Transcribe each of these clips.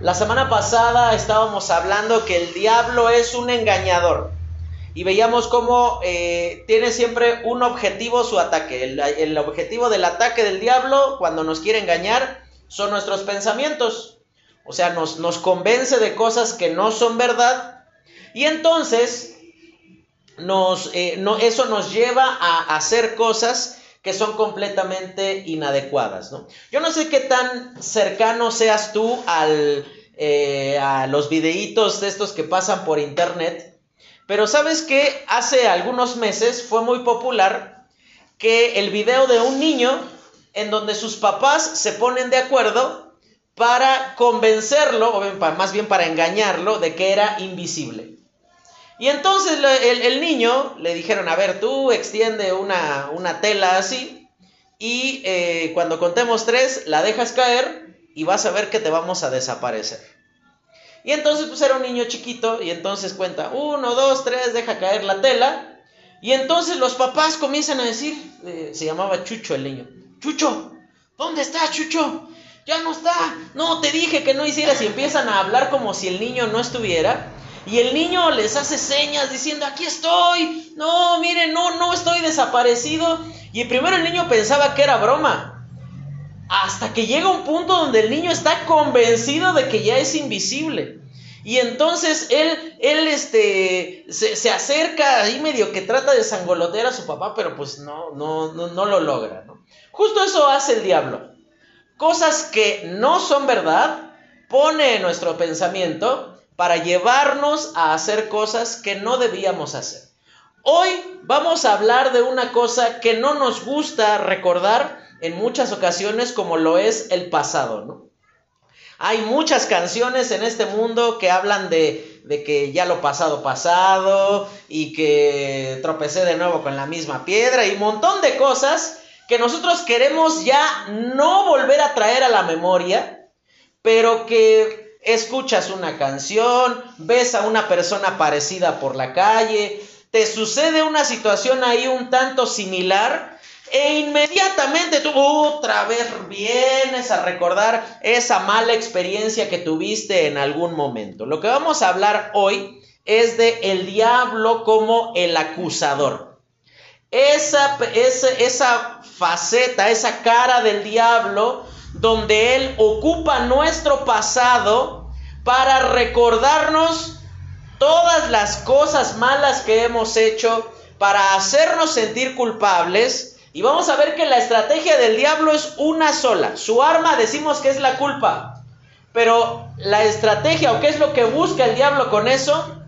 La semana pasada estábamos hablando que el diablo es un engañador y veíamos cómo eh, tiene siempre un objetivo su ataque. El, objetivo del ataque del diablo cuando nos quiere engañar son nuestros pensamientos. O sea, nos, convence de cosas que no son verdad y entonces nos, eh, eso nos lleva a hacer cosas que son completamente inadecuadas, ¿no? Yo no sé qué tan cercano seas tú eh, a los videitos de estos que pasan por internet, pero sabes que hace algunos meses fue muy popular que el video de un niño en donde sus papás se ponen de acuerdo para convencerlo, o más bien para engañarlo, de que era invisible. Y entonces el, niño le dijeron, a ver, tú extiende una, una tela así y eh, cuando contemos tres la dejas caer y vas a ver que te vamos a desaparecer. Y entonces pues era un niño chiquito y entonces cuenta, uno, dos, tres, deja caer la tela. Y entonces los papás comienzan a decir, eh, se llamaba Chucho el niño, Chucho, ¿dónde está Chucho? Ya no está, no, te dije que no hicieras y empiezan a hablar como si el niño no estuviera. Y el niño les hace señas diciendo, aquí estoy, no, miren, no, no estoy desaparecido. Y primero el niño pensaba que era broma. Hasta que llega un punto donde el niño está convencido de que ya es invisible. Y entonces él, él este, se, acerca ahí medio que trata de sangolotear a su papá, pero pues no, no, no, no lo logra. Justo eso hace el diablo. Cosas que no son verdad, pone en nuestro pensamiento para llevarnos a hacer cosas que no debíamos hacer. Hoy vamos a hablar de una cosa que no nos gusta recordar en muchas ocasiones como lo es el pasado, ¿no? Hay muchas canciones en este mundo que hablan de, de, que ya lo pasado pasado y que tropecé de nuevo con la misma piedra y un montón de cosas que nosotros queremos ya no volver a traer a la memoria, pero que escuchas una canción, ves a una persona parecida por la calle, te sucede una situación ahí un tanto similar e inmediatamente tú otra vez vienes a recordar esa mala experiencia que tuviste en algún momento. Lo que vamos a hablar hoy es de el diablo como el acusador. Esa, esa, esa faceta, esa cara del diablo donde Él ocupa nuestro pasado para recordarnos todas las cosas malas que hemos hecho, para hacernos sentir culpables. Y vamos a ver que la estrategia del diablo es una sola. Su arma decimos que es la culpa. Pero la estrategia o qué es lo que busca el diablo con eso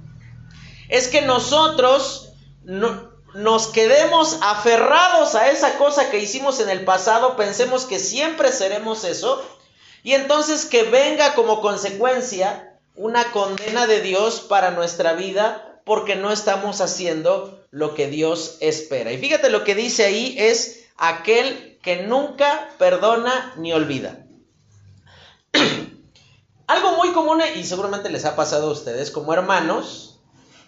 es que nosotros no, nos quedemos aferrados a esa cosa que hicimos en el pasado, pensemos que siempre seremos eso, y entonces que venga como consecuencia una condena de Dios para nuestra vida porque no estamos haciendo lo que Dios espera. Y fíjate lo que dice ahí es aquel que nunca perdona ni olvida. Algo muy común y seguramente les ha pasado a ustedes como hermanos,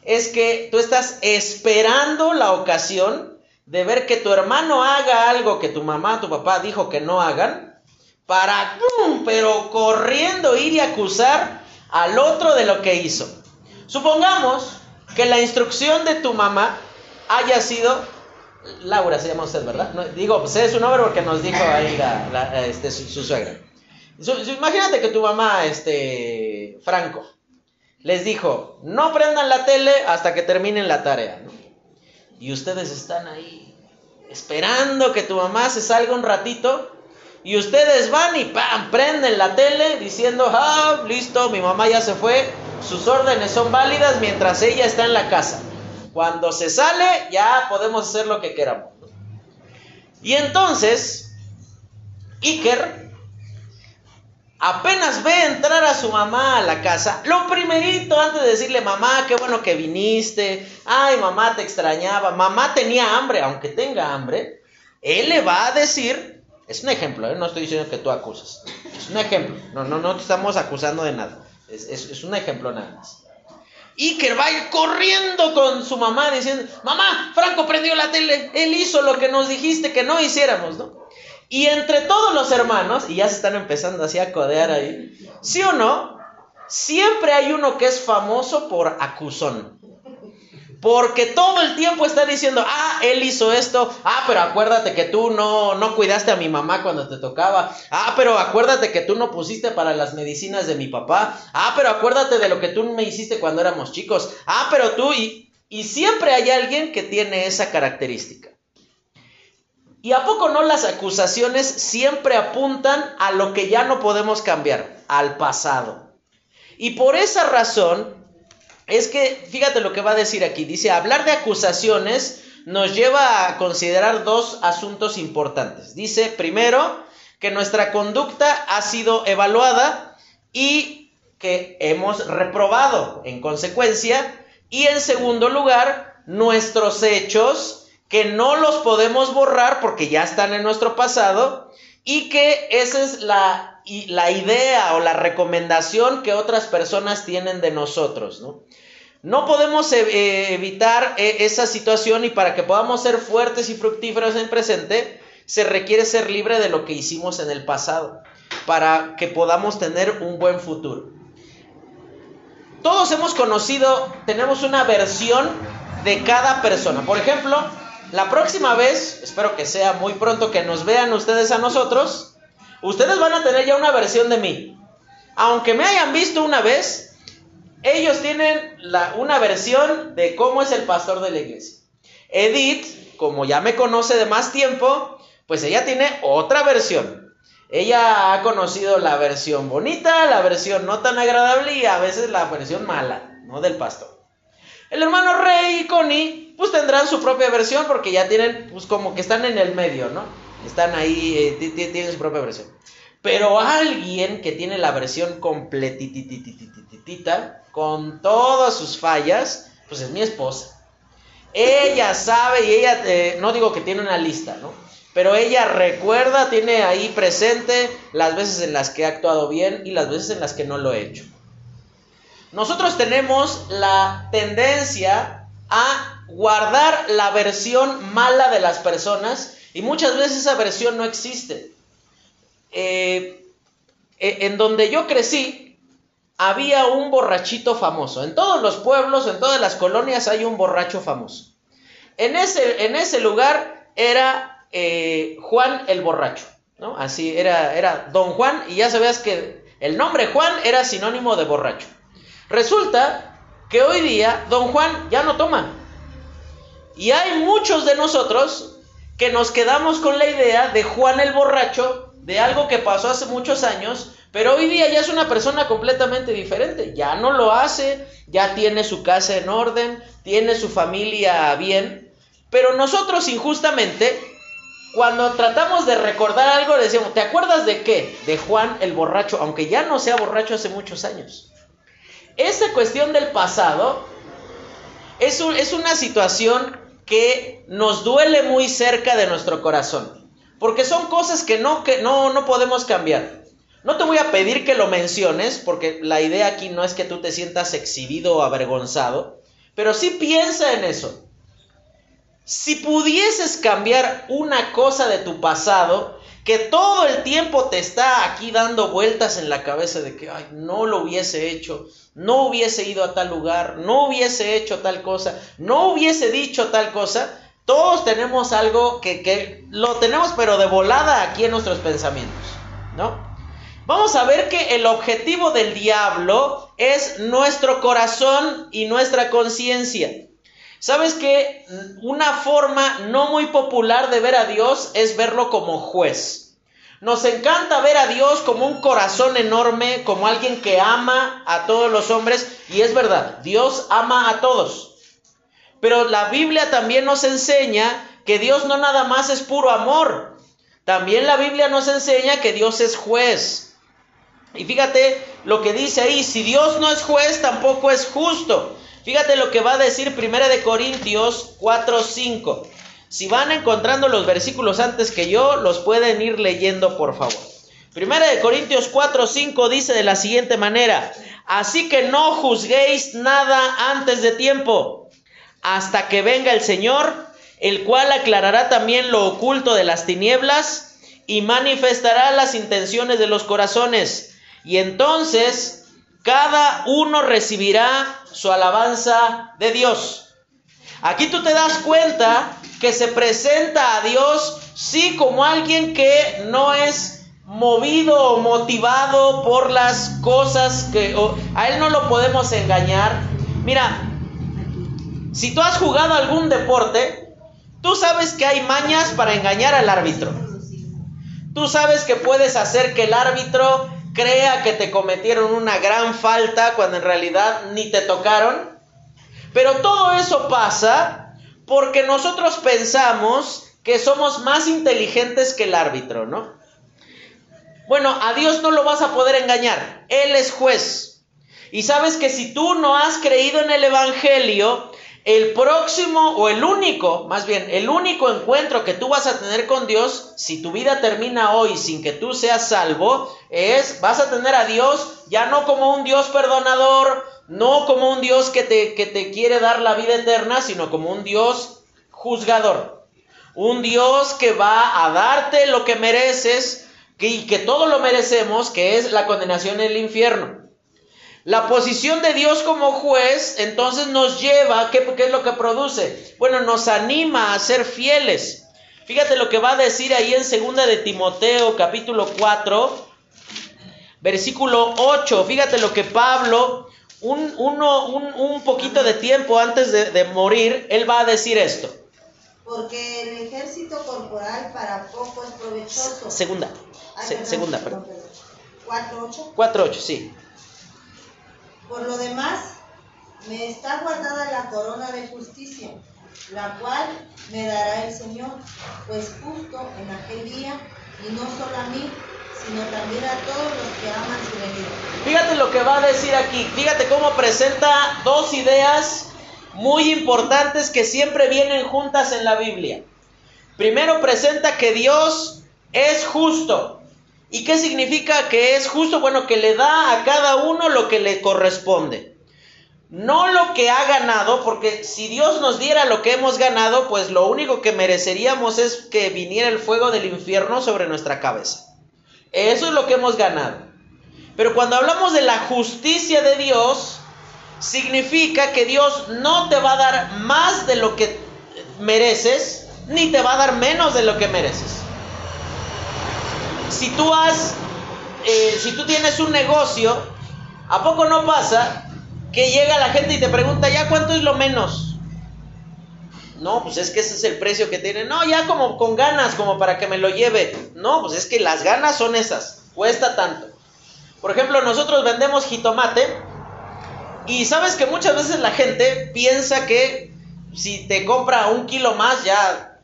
es que tú estás esperando la ocasión de ver que tu hermano haga algo que tu mamá, tu papá dijo que no hagan, para, pero corriendo ir y acusar al otro de lo que hizo. Supongamos que la instrucción de tu mamá haya sido, Laura se llama usted, ¿verdad? digo, sé su nombre porque nos dijo ahí este, su, suegra. imagínate que tu mamá, este, Franco, les dijo, no prendan la tele hasta que terminen la tarea. Y ustedes están ahí esperando que tu mamá se salga un ratito y ustedes van y ¡pam! prenden la tele diciendo, ah, listo, mi mamá ya se fue, sus órdenes son válidas mientras ella está en la casa. Cuando se sale ya podemos hacer lo que queramos. Y entonces, Iker apenas ve entrar a su mamá a la casa, lo primerito antes de decirle, mamá, qué bueno que viniste, ay, mamá te extrañaba, mamá tenía hambre, aunque tenga hambre, él le va a decir, es un ejemplo, ¿eh? no estoy diciendo que tú acusas, es un ejemplo, no, no, no te estamos acusando de nada, es, es un ejemplo nada más. Que va a ir corriendo con su mamá diciendo, mamá, Franco prendió la tele, él hizo lo que nos dijiste que no hiciéramos, ¿no? Y entre todos los hermanos, y ya se están empezando así a codear ahí, ¿sí o no? siempre hay uno que es famoso por acusón. Porque todo el tiempo está diciendo, ah, él hizo esto, ah, pero acuérdate que tú no, no cuidaste a mi mamá cuando te tocaba, ah, pero acuérdate que tú no pusiste para las medicinas de mi papá, ah, pero acuérdate de lo que tú me hiciste cuando éramos chicos, ah, pero tú, y, y siempre hay alguien que tiene esa característica. ¿Y a poco no las acusaciones siempre apuntan a lo que ya no podemos cambiar, al pasado? Y por esa razón es que, fíjate lo que va a decir aquí, dice, hablar de acusaciones nos lleva a considerar dos asuntos importantes. Dice, primero, que nuestra conducta ha sido evaluada y que hemos reprobado en consecuencia. Y en segundo lugar, nuestros hechos, que no los podemos borrar porque ya están en nuestro pasado y que esa es la, la idea o la recomendación que otras personas tienen de nosotros, ¿no? No podemos e, eh, evitar eh, esa situación y para que podamos ser fuertes y fructíferos en el presente, se requiere ser libre de lo que hicimos en el pasado, para que podamos tener un buen futuro. Todos hemos conocido, tenemos una versión de cada persona. Por ejemplo, la próxima vez, espero que sea muy pronto que nos vean ustedes a nosotros, ustedes van a tener ya una versión de mí. Aunque me hayan visto una vez, ellos tienen una versión de cómo es el pastor de la iglesia. Edith, como ya me conoce de más tiempo, pues ella tiene otra versión. Ella ha conocido la versión bonita, la versión no tan agradable y a veces la versión mala, ¿no? Del pastor. El hermano Rey y Connie, pues tendrán su propia versión porque ya tienen, pues como que están en el medio, ¿no? Están ahí, eh, tienen su propia versión. Pero alguien que tiene la versión completititititita, con todas sus fallas, pues es mi esposa. Ella sabe y ella, eh, no digo que tiene una lista, ¿no? Pero ella recuerda, tiene ahí presente las veces en las que he actuado bien y las veces en las que no lo he hecho. Nosotros tenemos la tendencia a guardar la versión mala de las personas y muchas veces esa versión no existe. Eh, eh, en donde yo crecí, había un borrachito famoso. En todos los pueblos, en todas las colonias hay un borracho famoso. En ese, en ese lugar era eh, Juan el borracho. Así era, era Don Juan y ya sabías que el nombre Juan era sinónimo de borracho. Resulta que hoy día Don Juan ya no toma. Y hay muchos de nosotros que nos quedamos con la idea de Juan el borracho, de algo que pasó hace muchos años, pero hoy día ya es una persona completamente diferente. Ya no lo hace, ya tiene su casa en orden, tiene su familia bien. Pero nosotros injustamente, cuando tratamos de recordar algo, decimos, ¿te acuerdas de qué? De Juan el borracho, aunque ya no sea borracho hace muchos años. Esa cuestión del pasado es, es una situación que nos duele muy cerca de nuestro corazón. Porque son cosas que no, que no, no podemos cambiar. No te voy a pedir que lo menciones, porque la idea aquí no es que tú te sientas exhibido o avergonzado, pero sí piensa en eso. Si pudieses cambiar una cosa de tu pasado, que todo el tiempo te está aquí dando vueltas en la cabeza de que, ay, no lo hubiese hecho, no hubiese ido a tal lugar, no hubiese hecho tal cosa, no hubiese dicho tal cosa, todos tenemos algo que, que lo tenemos pero de volada aquí en nuestros pensamientos, ¿no? vamos a ver que el objetivo del diablo es nuestro corazón y nuestra conciencia. ¿Sabes que una forma no muy popular de ver a Dios es verlo como juez? Nos encanta ver a Dios como un corazón enorme, como alguien que ama a todos los hombres, y es verdad, Dios ama a todos. Pero la Biblia también nos enseña que Dios no nada más es puro amor, también la Biblia nos enseña que Dios es juez. Y fíjate lo que dice ahí, si Dios no es juez, tampoco es justo. Fíjate lo que va a decir Primera de Corintios 4, 5. Si van encontrando los versículos antes que yo, los pueden ir leyendo, por favor. Primera de Corintios 4, 5 dice de la siguiente manera, así que no juzguéis nada antes de tiempo, hasta que venga el Señor, el cual aclarará también lo oculto de las tinieblas y manifestará las intenciones de los corazones y entonces cada uno recibirá su alabanza de Dios. Aquí tú te das cuenta que se presenta a Dios sí como alguien que no es movido o motivado por las cosas que a él no lo podemos engañar. Mira, si tú has jugado algún deporte, tú sabes que hay mañas para engañar al árbitro. Tú sabes que puedes hacer que el árbitro crea que te cometieron una gran falta cuando en realidad ni te tocaron. Pero todo eso pasa porque nosotros pensamos que somos más inteligentes que el árbitro, ¿no? Bueno, a Dios no lo vas a poder engañar. Él es juez. Y sabes que si tú no has creído en el Evangelio, el próximo o el único, más bien, el único encuentro que tú vas a tener con Dios, si tu vida termina hoy sin que tú seas salvo, es, vas a tener a Dios ya no como un Dios perdonador, no como un Dios que te, que te quiere dar la vida eterna, sino como un Dios juzgador. Un Dios que va a darte lo que mereces y que todo lo merecemos, que es la condenación en el infierno. La posición de Dios como juez entonces nos lleva, ¿qué, es lo que produce? Bueno, nos anima a ser fieles. Fíjate lo que va a decir ahí en segunda de Timoteo capítulo 4, versículo 8. Fíjate lo que Pablo, un, uno, un, poquito de tiempo antes de, morir, él va a decir esto. Porque el ejército corporal para poco es provechoso. Segunda, segunda, perdón. 4.8. 4.8, sí. Por lo demás, me está guardada la corona de justicia, la cual me dará el Señor, pues justo en aquel día, y no solo a mí, sino también a todos los que aman su venida. Fíjate lo que va a decir aquí, fíjate cómo presenta dos ideas muy importantes que siempre vienen juntas en la Biblia. Primero presenta que Dios es justo. ¿Y qué significa que es justo? Bueno, que le da a cada uno lo que le corresponde. No lo que ha ganado, porque si Dios nos diera lo que hemos ganado, pues lo único que mereceríamos es que viniera el fuego del infierno sobre nuestra cabeza. Eso es lo que hemos ganado. Pero cuando hablamos de la justicia de Dios, significa que Dios no te va a dar más de lo que mereces, ni te va a dar menos de lo que mereces si tú has, eh, si tú tienes un negocio, ¿a poco no pasa que llega la gente y te pregunta, ya cuánto es lo menos? No, pues es que ese es el precio que tiene. No, ya como con ganas, como para que me lo lleve. No, pues es que las ganas son esas. Cuesta tanto. Por ejemplo, nosotros vendemos jitomate y sabes que muchas veces la gente piensa que si te compra un kilo más ya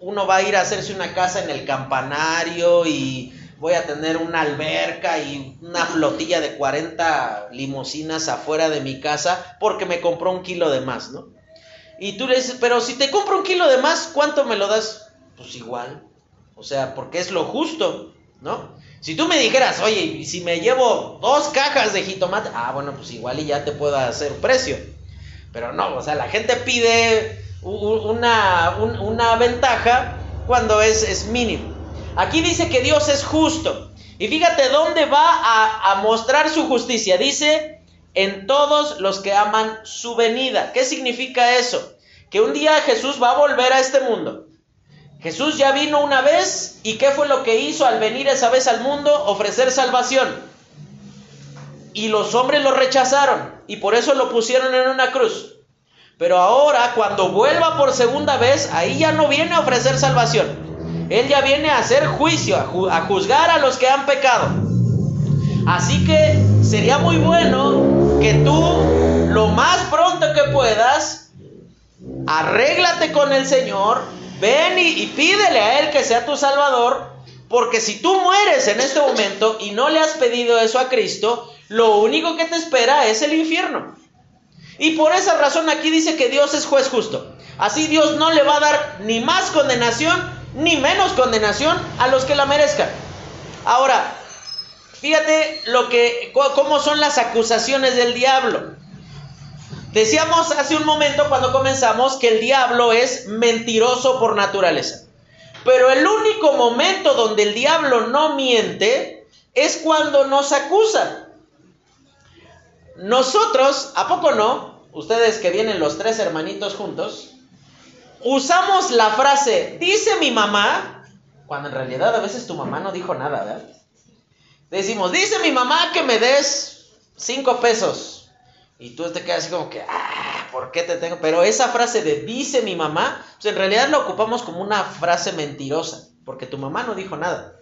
uno va a ir a hacerse una casa en el campanario y voy a tener una alberca y una flotilla de 40 limusinas afuera de mi casa porque me compró un kilo de más, ¿no? Y tú le dices, pero si te compro un kilo de más, ¿cuánto me lo das? Pues igual. O sea, porque es lo justo, ¿no? Si tú me dijeras, oye, si me llevo dos cajas de jitomate, ah, bueno, pues igual y ya te puedo hacer precio. Pero no, o sea, la gente pide una, una ventaja cuando es, es mínimo. Aquí dice que Dios es justo. Y fíjate dónde va a, a, mostrar su justicia. Dice, en todos los que aman su venida. ¿Qué significa eso? Que un día Jesús va a volver a este mundo. Jesús ya vino una vez y ¿qué fue lo que hizo al venir esa vez al mundo? Ofrecer salvación. Y los hombres lo rechazaron y por eso lo pusieron en una cruz. Pero ahora, cuando vuelva por segunda vez, ahí ya no viene a ofrecer salvación. Él ya viene a hacer juicio, a, juzgar a los que han pecado. Así que sería muy bueno que tú, lo más pronto que puedas, arréglate con el Señor, ven y, y pídele a Él que sea tu Salvador, porque si tú mueres en este momento y no le has pedido eso a Cristo, lo único que te espera es el infierno. Y por esa razón aquí dice que Dios es juez justo. Así Dios no le va a dar ni más condenación ni menos condenación a los que la merezcan. Ahora, fíjate lo que cómo son las acusaciones del diablo. Decíamos hace un momento cuando comenzamos que el diablo es mentiroso por naturaleza. Pero el único momento donde el diablo no miente es cuando nos acusa. nosotros, ¿a poco no? Ustedes que vienen los tres hermanitos juntos, usamos la frase, dice mi mamá, cuando en realidad a veces tu mamá no dijo nada, ¿verdad? Decimos, dice mi mamá que me des cinco pesos. Y tú te quedas así como que, ah, ¿por qué te tengo? Pero esa frase de dice mi mamá, pues en realidad la ocupamos como una frase mentirosa, porque tu mamá no dijo nada.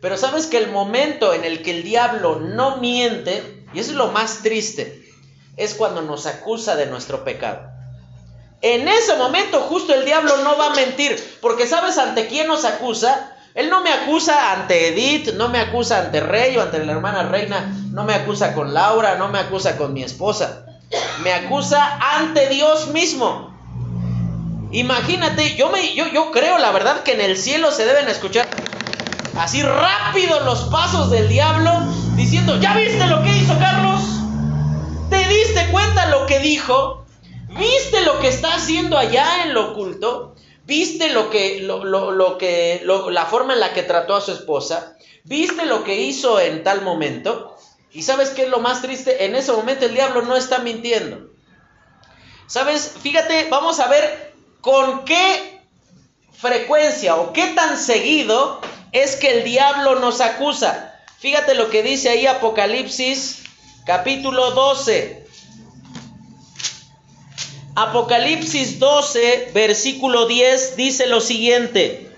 Pero sabes que el momento en el que el diablo no miente, y eso es lo más triste, es cuando nos acusa de nuestro pecado. En ese momento justo el diablo no va a mentir, porque sabes ante quién nos acusa. Él no me acusa ante Edith, no me acusa ante Rey o ante la hermana Reina, no me acusa con Laura, no me acusa con mi esposa. Me acusa ante Dios mismo. Imagínate, yo, me, yo, yo creo la verdad que en el cielo se deben escuchar así rápido los pasos del diablo, diciendo, ¿ya viste lo que hizo Carlos? ¿Te diste cuenta lo que dijo? ¿Viste lo que está haciendo allá en lo oculto? ¿Viste lo que, lo, lo, que, la forma en la que trató a su esposa? ¿Viste lo que hizo en tal momento? ¿Y sabes qué es lo más triste? En ese momento el diablo no está mintiendo. ¿Sabes? Fíjate, vamos a ver con qué frecuencia o qué tan seguido es que el diablo nos acusa. Fíjate lo que dice ahí Apocalipsis capítulo 12. Apocalipsis 12, versículo 10 dice lo siguiente.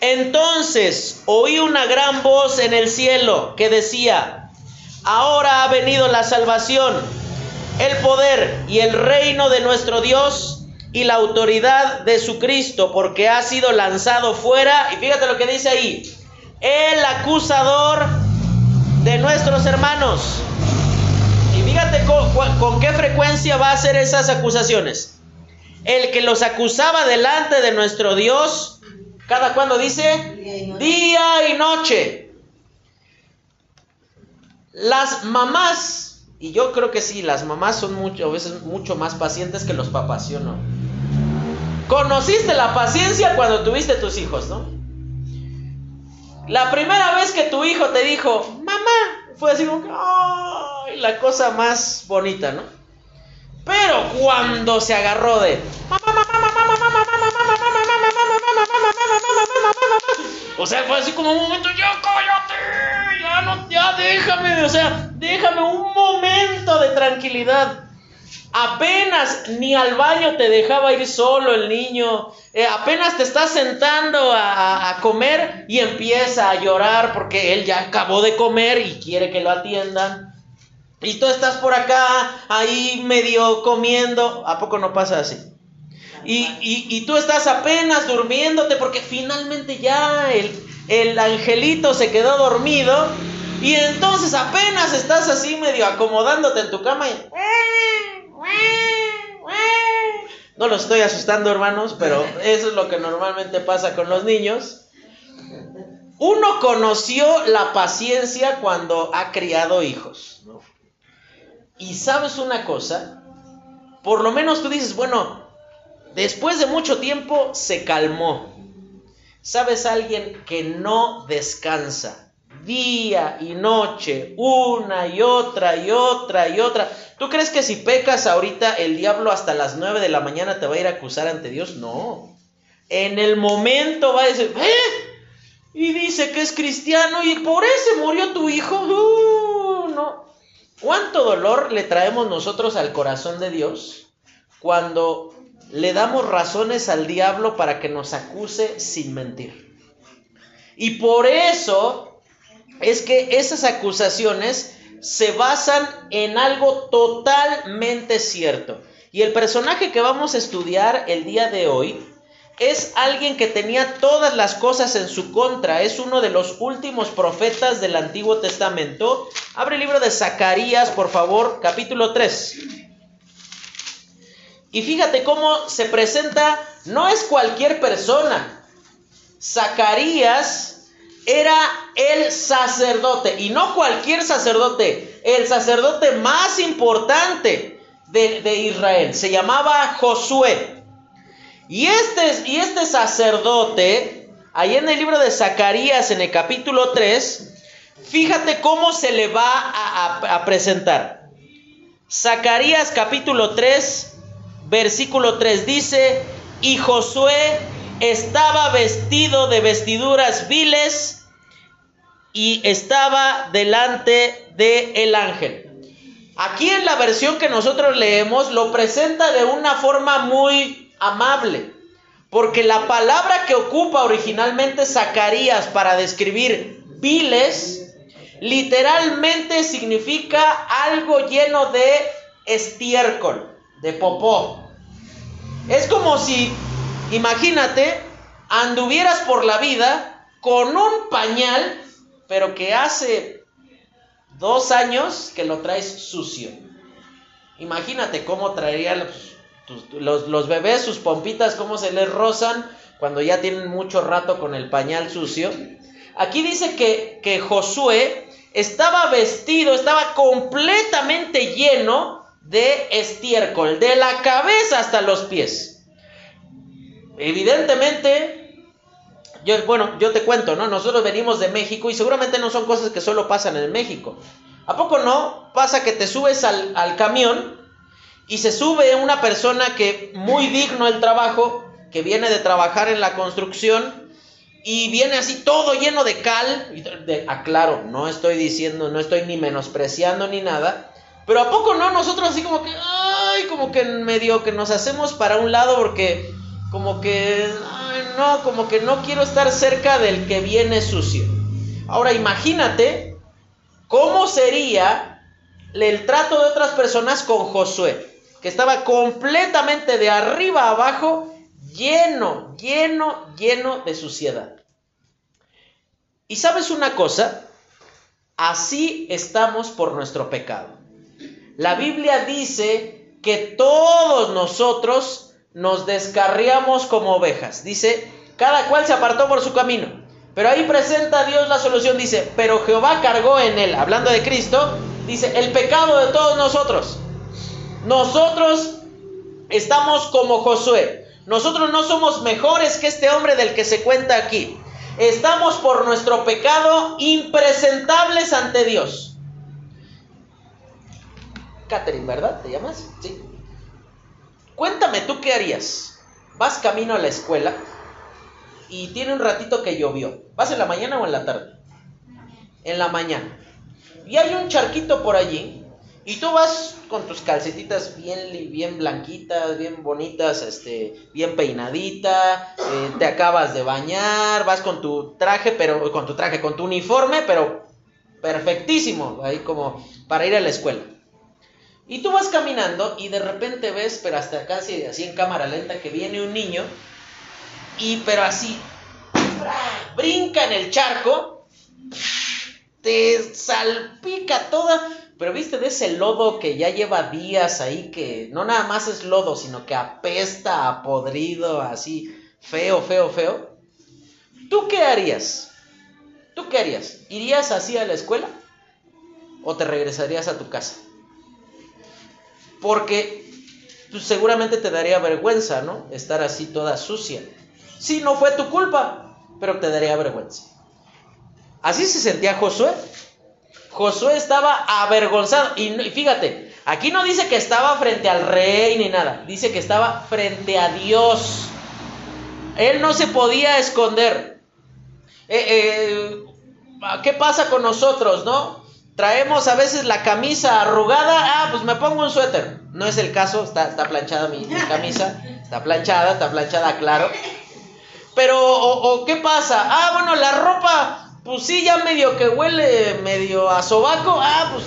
Entonces oí una gran voz en el cielo que decía, ahora ha venido la salvación, el poder y el reino de nuestro Dios y la autoridad de su Cristo, porque ha sido lanzado fuera. Y fíjate lo que dice ahí, el acusador de nuestros hermanos. Con, qué frecuencia va a hacer esas acusaciones. El que los acusaba delante de nuestro Dios, cada cuando dice día y noche. Las mamás, y yo creo que sí, las mamás son mucho, a veces mucho más pacientes que los papás, ¿sí o no? Conociste la paciencia cuando tuviste tus hijos, ¿no? La primera vez que tu hijo te dijo, mamá, fue así como, ¡ay! La cosa más bonita, ¿no? Pero cuando se agarró de, o sea, fue así como un momento, ya cállate, ya no, ya déjame, o sea, déjame un momento de tranquilidad. Apenas ni al baño te dejaba ir solo el niño. Eh, apenas te estás sentando a, comer y empieza a llorar porque él ya acabó de comer y quiere que lo atiendan. Y tú estás por acá, ahí medio comiendo. ¿A poco no pasa así? Y, y, tú estás apenas durmiéndote porque finalmente ya el, el angelito se quedó dormido. Y entonces apenas estás así medio acomodándote en tu cama y... No los estoy asustando, hermanos, pero eso es lo que normalmente pasa con los niños. Uno conoció la paciencia cuando ha criado hijos. Y sabes una cosa, por lo menos tú dices, bueno, después de mucho tiempo se calmó. ¿Sabes alguien que no descansa? día y noche, una y otra y otra y otra. ¿Tú crees que si pecas ahorita el diablo hasta las 9 de la mañana te va a ir a acusar ante Dios? No. En el momento va a decir, ¿eh? Y dice que es cristiano y por eso murió tu hijo. Uh. ¿Cuánto dolor le traemos nosotros al corazón de Dios cuando le damos razones al diablo para que nos acuse sin mentir? Y por eso es que esas acusaciones se basan en algo totalmente cierto. Y el personaje que vamos a estudiar el día de hoy es alguien que tenía todas las cosas en su contra. Es uno de los últimos profetas del Antiguo Testamento. Abre el libro de Zacarías, por favor, capítulo 3. Y fíjate cómo se presenta, no es cualquier persona. Zacarías era el sacerdote, y no cualquier sacerdote, el sacerdote más importante de, Israel. Se llamaba Josué. Y este, y este sacerdote, ahí en el libro de Zacarías, en el capítulo 3, fíjate cómo se le va a, presentar. Zacarías capítulo 3, versículo 3 dice, y Josué estaba vestido de vestiduras viles y estaba delante del el ángel. Aquí en la versión que nosotros leemos lo presenta de una forma muy amable, porque la palabra que ocupa originalmente Zacarías para describir viles, literalmente significa algo lleno de estiércol, de popó. Es como si, imagínate, anduvieras por la vida con un pañal, pero que hace dos años que lo traes sucio. Imagínate cómo traerían los, los, bebés, sus pompitas, cómo se les rozan cuando ya tienen mucho rato con el pañal sucio. Aquí dice que, que Josué estaba vestido, estaba completamente lleno de estiércol, de la cabeza hasta los pies. Evidentemente, yo, bueno, yo te cuento, ¿no? Nosotros venimos de México y seguramente no son cosas que solo pasan en México. ¿A poco no? Pasa que te subes al, al camión y se sube una persona que muy digno el trabajo, que viene de trabajar en la construcción y viene así todo lleno de cal. De, aclaro, no estoy diciendo, no estoy ni menospreciando ni nada. Pero ¿a poco no? Nosotros así como que, ay, como que medio que nos hacemos para un lado porque como que, no, como que no quiero estar cerca del que viene sucio. Ahora imagínate cómo sería el trato de otras personas con Josué, que estaba completamente de arriba abajo, lleno, lleno, lleno de suciedad. Y sabes una cosa, así estamos por nuestro pecado. La Biblia dice que todos nosotros nos descarriamos como ovejas. Dice, cada cual se apartó por su camino. Pero ahí presenta Dios la solución. Dice, pero Jehová cargó en él, hablando de Cristo, dice, el pecado de todos nosotros. Nosotros estamos como Josué. Nosotros no somos mejores que este hombre del que se cuenta aquí. Estamos por nuestro pecado impresentables ante Dios. Catherine, ¿verdad? ¿Te llamas? Sí. Cuéntame, ¿tú qué harías? Vas camino a la escuela y tiene un ratito que llovió. ¿Vas en la mañana o en la tarde? En la mañana. Y hay un charquito por allí y tú vas con tus calcetitas bien, bien blanquitas, bien bonitas, este, bien peinadita, eh, te acabas de bañar, vas con tu traje, pero con tu traje, con tu uniforme, pero perfectísimo, ahí como para ir a la escuela. Y tú vas caminando y de repente ves, pero hasta casi así en cámara lenta, que viene un niño y pero así brinca en el charco, te salpica toda, pero viste de ese lodo que ya lleva días ahí, que no nada más es lodo, sino que apesta a podrido, así feo, feo, feo. ¿Tú qué harías? ¿Tú qué harías? ¿Irías así a la escuela? ¿O te regresarías a tu casa? porque pues, seguramente te daría vergüenza, ¿no? Estar así toda sucia. Sí, no fue tu culpa, pero te daría vergüenza. Así se sentía Josué. Josué estaba avergonzado. Y, fíjate, aquí no dice que estaba frente al rey ni nada. Dice que estaba frente a Dios. Él no se podía esconder. Eh, eh, ¿Qué pasa con nosotros, no? Traemos a veces la camisa arrugada, ah, pues me pongo un suéter. No es el caso, está, planchada mi, camisa, está planchada, está planchada, claro. Pero, o, qué pasa? Ah, bueno, la ropa, pues sí, ya medio que huele medio a sobaco, ah, pues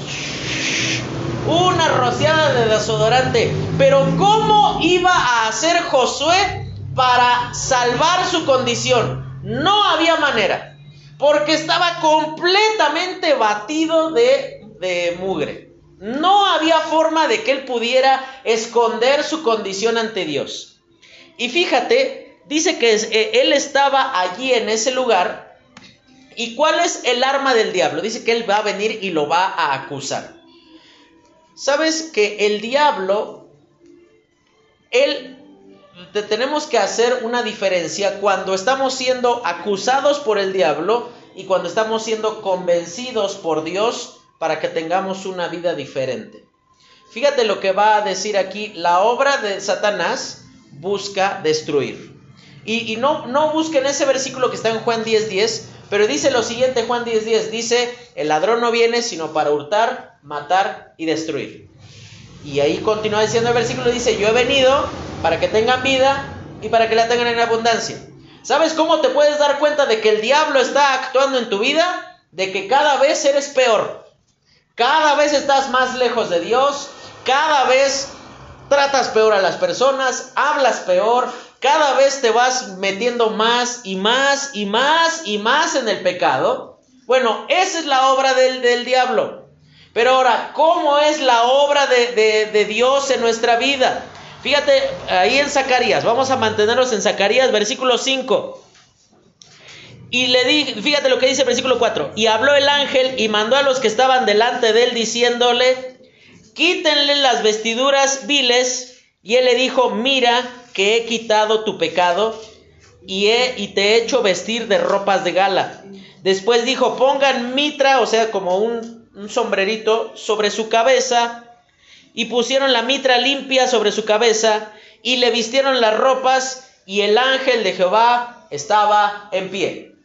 una rociada de desodorante. Pero ¿cómo iba a hacer Josué para salvar su condición? No había manera porque estaba completamente batido de, mugre. No había forma de que él pudiera esconder su condición ante Dios. Y fíjate, dice que eh, él estaba allí en ese lugar. ¿Y cuál es el arma del diablo? Dice que él va a venir y lo va a acusar. ¿Sabes que el diablo, él tenemos que hacer una diferencia cuando estamos siendo acusados por el diablo y cuando estamos siendo convencidos por Dios para que tengamos una vida diferente. Fíjate lo que va a decir aquí, la obra de Satanás busca destruir. Y, no, busquen ese versículo que está en Juan 10:10, 10, pero dice lo siguiente Juan 10:10, 10, dice, el ladrón no viene sino para hurtar, matar y destruir. Y ahí continúa diciendo el versículo, dice, yo he venido para que tengan vida y para que la tengan en abundancia. ¿Sabes cómo te puedes dar cuenta de que el diablo está actuando en tu vida? De que cada vez eres peor. Cada vez estás más lejos de Dios. Cada vez tratas peor a las personas. Hablas peor. Cada vez te vas metiendo más y más y más y más en el pecado. Bueno, esa es la obra del, del diablo. Pero ahora, ¿cómo es la obra de, de Dios en nuestra vida? Fíjate ahí en Zacarías, vamos a mantenernos en Zacarías, versículo 5. Y le di, fíjate lo que dice el versículo 4. Y habló el ángel y mandó a los que estaban delante de él diciéndole, quítenle las vestiduras viles. Y él le dijo, mira que he quitado tu pecado y, he, y te he hecho vestir de ropas de gala. Después dijo, pongan mitra, o sea, como un, un sombrerito sobre su cabeza y pusieron la mitra limpia sobre su cabeza y le vistieron las ropas y el ángel de Jehová estaba en pie.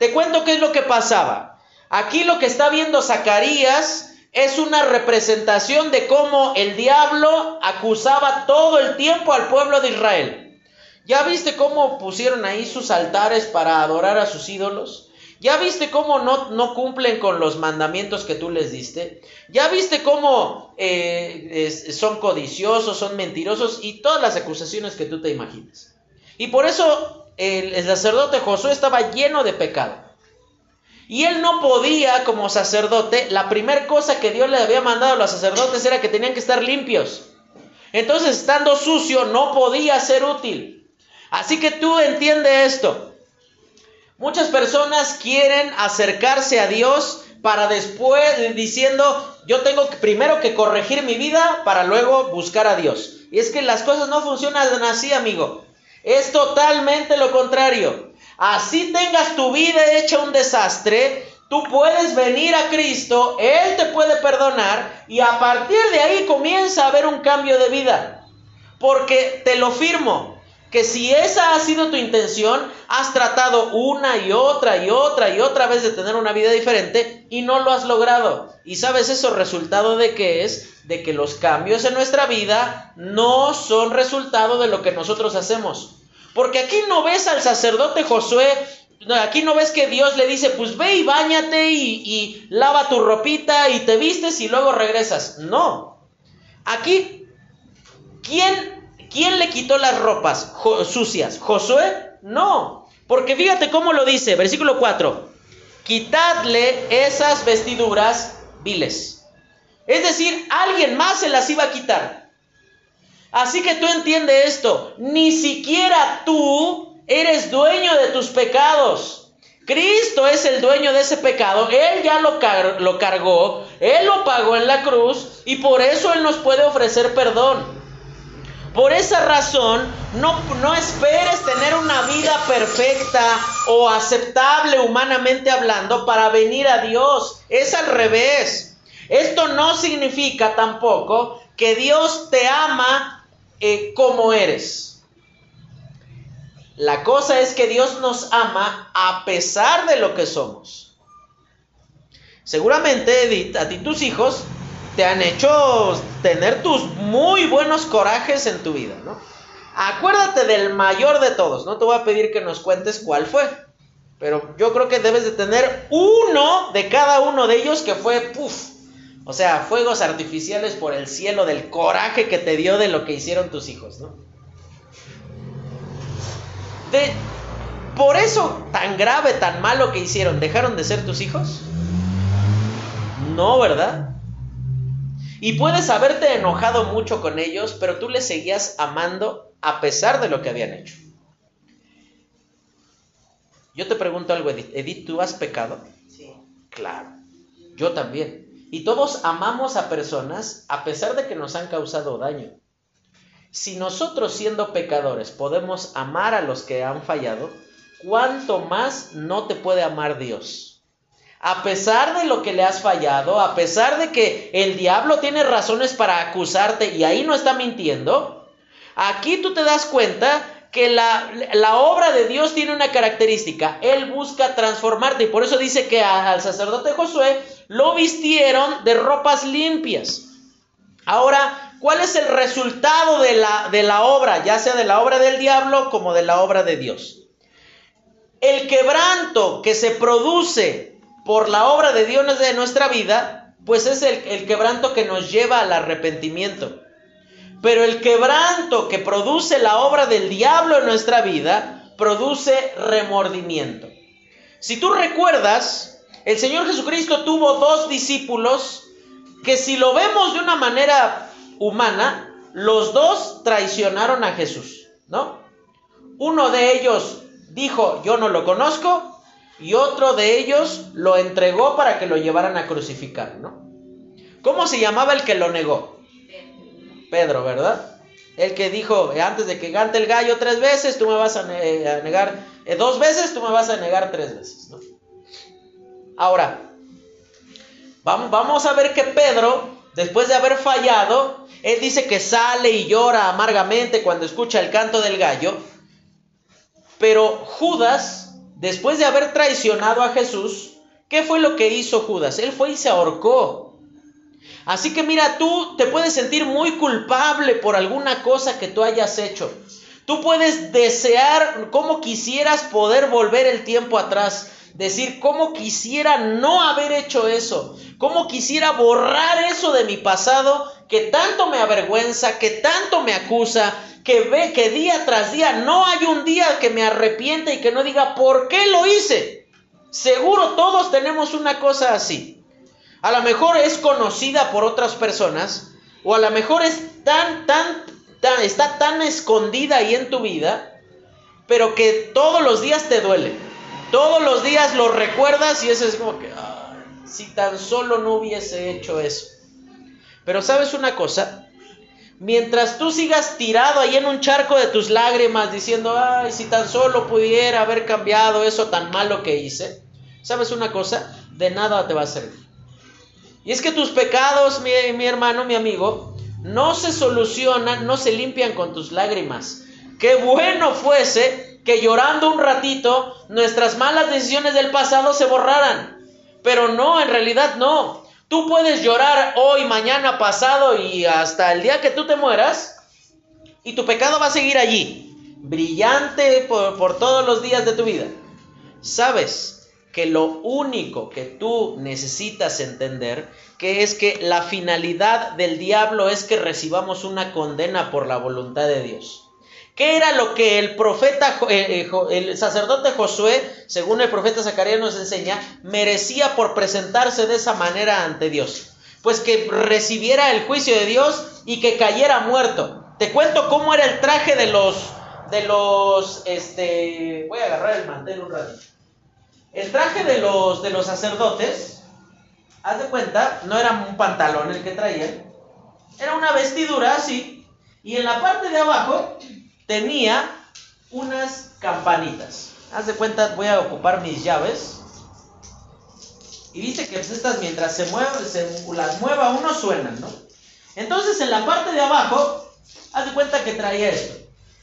Te cuento qué es lo que pasaba. Aquí lo que está viendo Zacarías es una representación de cómo el diablo acusaba todo el tiempo al pueblo de Israel. ¿Ya viste cómo pusieron ahí sus altares para adorar a sus ídolos? ¿Ya viste cómo no, cumplen con los mandamientos que tú les diste? ¿Ya viste cómo eh, son codiciosos, son mentirosos y todas las acusaciones que tú te imaginas? Y por eso el sacerdote Josué estaba lleno de pecado. Y él no podía, como sacerdote, la primera cosa que Dios le había mandado a los sacerdotes era que tenían que estar limpios. Entonces, estando sucio, no podía ser útil. Así que tú entiende esto. Muchas personas quieren acercarse a Dios para después diciendo, yo tengo primero que corregir mi vida para luego buscar a Dios. Y es que las cosas no funcionan así, amigo. Es totalmente lo contrario. Así tengas tu vida hecha un desastre, tú puedes venir a Cristo, Él te puede perdonar y a partir de ahí comienza a haber un cambio de vida. Porque te lo firmo, que si esa ha sido tu intención, has tratado una y otra y otra y otra vez de tener una vida diferente y no lo has logrado. Y sabes eso resultado de qué es? De que los cambios en nuestra vida no son resultado de lo que nosotros hacemos. Porque aquí no ves al sacerdote Josué, aquí no ves que Dios le dice, pues ve y bañate y, lava tu ropita y te vistes y luego regresas. No. Aquí, ¿quién ¿Quién le quitó las ropas sucias? ¿Josué? No. Porque fíjate cómo lo dice, versículo 4. Quitadle esas vestiduras viles. Es decir, alguien más se las iba a quitar. Así que tú entiendes esto. Ni siquiera tú eres dueño de tus pecados. Cristo es el dueño de ese pecado. Él ya lo, lo cargó. Él lo pagó en la cruz. Y por eso Él nos puede ofrecer perdón. Por esa razón, no, no esperes tener una vida perfecta o aceptable humanamente hablando para venir a Dios. Es al revés. Esto no significa tampoco que Dios te ama eh, como eres. La cosa es que Dios nos ama a pesar de lo que somos. Seguramente, Edith, a ti tus hijos te han hecho tener tus muy buenos corajes en tu vida, ¿no? Acuérdate del mayor de todos, no te voy a pedir que nos cuentes cuál fue, pero yo creo que debes de tener uno de cada uno de ellos que fue, puff, o sea, fuegos artificiales por el cielo del coraje que te dio de lo que hicieron tus hijos, ¿no? De, por eso tan grave, tan malo que hicieron, ¿dejaron de ser tus hijos? No, ¿verdad? Y puedes haberte enojado mucho con ellos, pero tú les seguías amando a pesar de lo que habían hecho. Yo te pregunto algo, Edith. Edith, ¿tú has pecado? Sí. Claro. Yo también. Y todos amamos a personas a pesar de que nos han causado daño. Si nosotros siendo pecadores podemos amar a los que han fallado, ¿cuánto más no te puede amar Dios? a pesar de lo que le has fallado, a pesar de que el diablo tiene razones para acusarte y ahí no está mintiendo, aquí tú te das cuenta que la, obra de Dios tiene una característica. Él busca transformarte y por eso dice que al sacerdote Josué lo vistieron de ropas limpias. Ahora, ¿cuál es el resultado de la, de la obra, ya sea de la obra del diablo como de la obra de Dios? El quebranto que se produce por la obra de Dios de nuestra vida, pues es el, quebranto que nos lleva al arrepentimiento. Pero el quebranto que produce la obra del diablo en nuestra vida, produce remordimiento. Si tú recuerdas, el Señor Jesucristo tuvo dos discípulos que si lo vemos de una manera humana, los dos traicionaron a Jesús, ¿no? Uno de ellos dijo, yo no lo conozco, y otro de ellos lo entregó para que lo llevaran a crucificar, ¿no? ¿Cómo se llamaba el que lo negó? Pedro, ¿verdad? El que dijo, eh, antes de que cante el gallo tres veces, tú me vas a, negar, eh, dos veces, tú me vas a negar tres veces. Ahora, vamos, vamos a ver que Pedro, después de haber fallado, él dice que sale y llora amargamente cuando escucha el canto del gallo, pero Judas después de haber traicionado a Jesús, ¿qué fue lo que hizo Judas? Él fue y se ahorcó. Así que mira, tú te puedes sentir muy culpable por alguna cosa que tú hayas hecho. Tú puedes desear cómo quisieras poder volver el tiempo atrás. Decir, cómo quisiera no haber hecho eso. Cómo quisiera borrar eso de mi pasado que tanto me avergüenza, que tanto me acusa, que ve que día tras día no hay un día que me arrepiente y que no diga, ¿por qué lo hice? Seguro todos tenemos una cosa así. A lo mejor es conocida por otras personas o a lo mejor es tan, tan, tan, está tan escondida ahí en tu vida, pero que todos los días te duele. Todos los días lo recuerdas y eso es como que, si tan solo no hubiese hecho eso. Pero sabes una cosa, Mientras tú sigas tirado ahí en un charco de tus lágrimas diciendo, ay, si tan solo pudiera haber cambiado eso tan malo que hice, ¿sabes una cosa? De nada te va a servir. Y es que tus pecados, mi, hermano, mi amigo, no se solucionan, no se limpian con tus lágrimas. Qué bueno fuese que llorando un ratito nuestras malas decisiones del pasado se borraran. Pero no, en realidad no. Tú puedes llorar hoy, mañana, pasado y hasta el día que tú te mueras y tu pecado va a seguir allí, brillante por, todos los días de tu vida. Sabes que lo único que tú necesitas entender que es que la finalidad del diablo es que recibamos una condena por la voluntad de Dios. ¿Qué era lo que el profeta, eh, eh, el sacerdote Josué, según el profeta Zacarías nos enseña, merecía por presentarse de esa manera ante Dios? Pues que recibiera el juicio de Dios y que cayera muerto. Te cuento cómo era el traje de los, de los, este, voy a agarrar el mantel un ratito. El traje de los, de los sacerdotes, haz de cuenta, no era un pantalón el que traían, era una vestidura así, y en la parte de abajo tenía unas campanitas. Haz de cuenta, voy a ocupar mis llaves. Y dice que pues, estas mientras se mueven, se las mueva uno suenan, ¿no? Entonces en la parte de abajo, haz de cuenta que traía esto.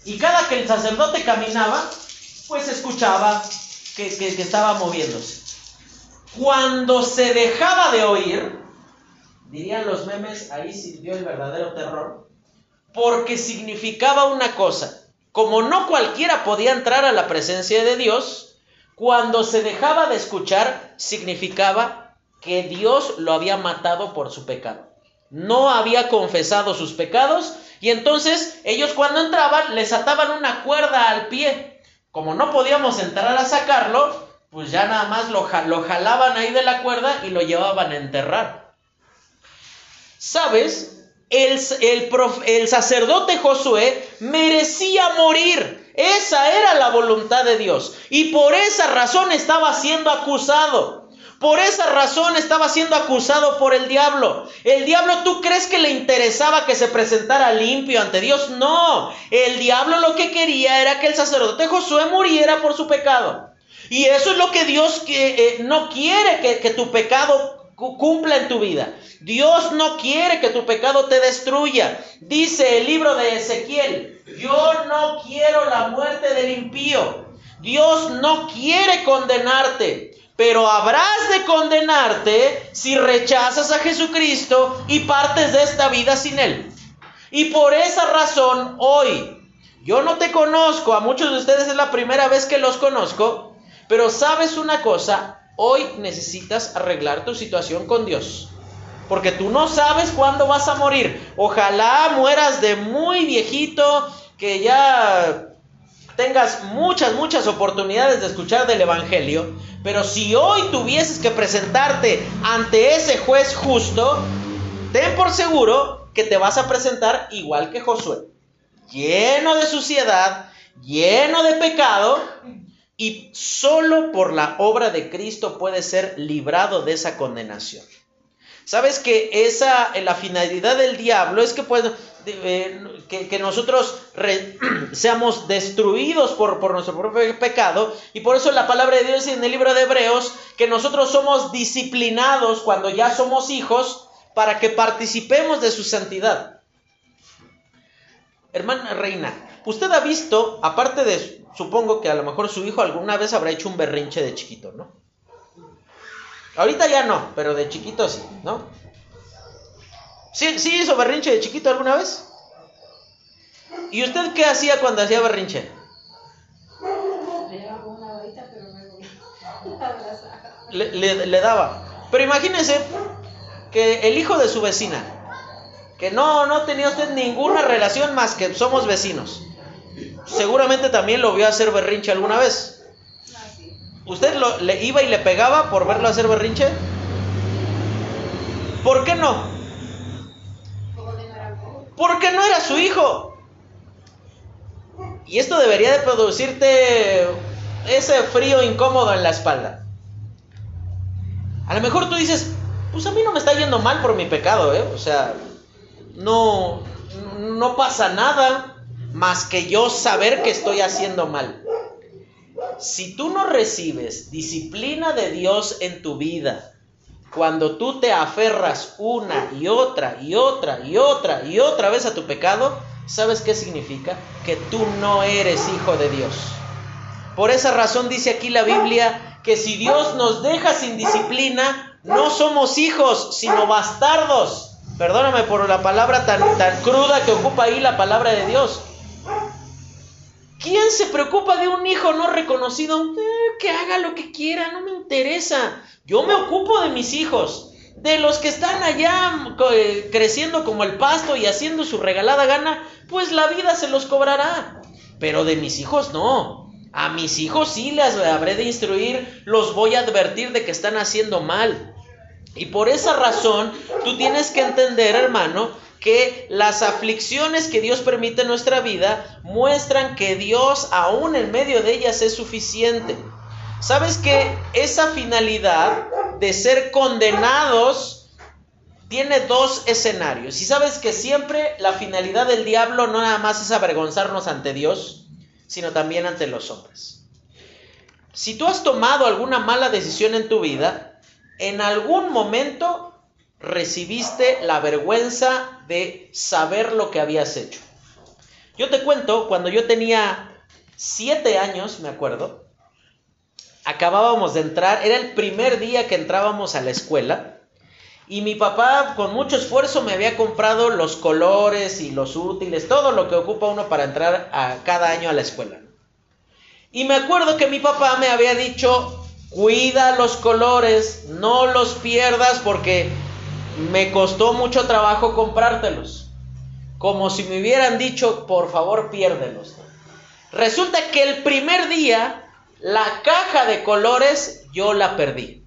Y cada que el sacerdote caminaba, pues escuchaba que, estaba moviéndose. Cuando se dejaba de oír, dirían los memes, ahí sintió el verdadero terror porque significaba una cosa. Como no cualquiera podía entrar a la presencia de Dios, cuando se dejaba de escuchar, significaba que Dios lo había matado por su pecado. No había confesado sus pecados y entonces ellos cuando entraban les ataban una cuerda al pie. Como no podíamos entrar a sacarlo, pues ya nada más lo, lo jalaban ahí de la cuerda y lo llevaban a enterrar. ¿Sabes? el, sacerdote Josué merecía morir. Esa era la voluntad de Dios. Y por esa razón estaba siendo acusado. Por esa razón estaba siendo acusado por el diablo. El diablo, ¿tú crees que le interesaba que se presentara limpio ante Dios? No. El diablo lo que quería era que el sacerdote Josué muriera por su pecado. Y eso es lo que Dios eh, no quiere que, que tu pecado cumpla en tu vida. Dios no quiere que tu pecado te destruya. Dice el libro de Ezequiel, yo no quiero la muerte del impío. Dios no quiere condenarte, pero habrás de condenarte si rechazas a Jesucristo y partes de esta vida sin Él. Y por esa razón hoy, yo no te conozco, a muchos de ustedes es la primera vez que los conozco, pero sabes una cosa, hoy necesitas arreglar tu situación con Dios. Porque tú no sabes cuándo vas a morir. Ojalá mueras de muy viejito, que ya tengas muchas, muchas oportunidades de escuchar del Evangelio. Pero si hoy tuvieses que presentarte ante ese juez justo, ten por seguro que te vas a presentar igual que Josué. Lleno de suciedad, lleno de pecado, y solo por la obra de Cristo puede ser librado de esa condenación. Sabes que esa, la finalidad del diablo es que, pues, que, nosotros seamos destruidos por, por nuestro propio pecado. Y por eso la palabra de Dios en el libro de Hebreos que nosotros somos disciplinados cuando ya somos hijos para que participemos de su santidad. Hermana Reina, usted ha visto, aparte de, supongo que a lo mejor su hijo alguna vez habrá hecho un berrinche de chiquito, ¿no? Ahorita ya no, pero de chiquito sí, ¿no? ¿Sí, ¿Sí hizo berrinche de chiquito alguna vez? ¿Y usted qué hacía cuando hacía berrinche? Le, le, le daba. Pero imagínese que el hijo de su vecina, que no, no tenía usted ninguna relación más que somos vecinos, seguramente también lo vio hacer berrinche alguna vez. ¿Usted lo, le iba y le pegaba por verlo hacer berrinche? ¿Por qué no? Porque no era su hijo. Y esto debería de producirte ese frío incómodo en la espalda. A lo mejor tú dices, pues a mí no me está yendo mal por mi pecado, ¿eh? O sea, no, no pasa nada más que yo saber que estoy haciendo mal si tú no recibes disciplina de Dios en tu vida, cuando tú te aferras una y otra y otra y otra y otra vez a tu pecado, ¿sabes qué significa? Que tú no eres hijo de Dios. Por esa razón dice aquí la Biblia que si Dios nos deja sin disciplina, no somos hijos, sino bastardos. Perdóname por la palabra tan, tan cruda que ocupa ahí la palabra de Dios. ¿Quién se preocupa de un hijo no reconocido? Eh, que haga lo que quiera, no me interesa. Yo me ocupo de mis hijos. De los que están allá eh, creciendo como el pasto y haciendo su regalada gana, pues la vida se los cobrará. Pero de mis hijos no. A mis hijos sí les habré de instruir, los voy a advertir de que están haciendo mal. Y por esa razón, tú tienes que entender, hermano, que las aflicciones que Dios permite en nuestra vida muestran que Dios aún en medio de ellas es suficiente. ¿Sabes que esa finalidad de ser condenados tiene dos escenarios? Y sabes que siempre la finalidad del diablo no nada más es avergonzarnos ante Dios, sino también ante los hombres. Si tú has tomado alguna mala decisión en tu vida, en algún momento recibiste la vergüenza de saber lo que habías hecho. Yo te cuento, cuando yo tenía siete años, me acuerdo, acabábamos de entrar, era el primer día que entrábamos a la escuela, y mi papá con mucho esfuerzo me había comprado los colores y los útiles, todo lo que ocupa uno para entrar a cada año a la escuela. Y me acuerdo que mi papá me había dicho, cuida los colores, no los pierdas porque me costó mucho trabajo comprártelos. Como si me hubieran dicho, por favor, piérdelos. Resulta que el primer día, la caja de colores yo la perdí.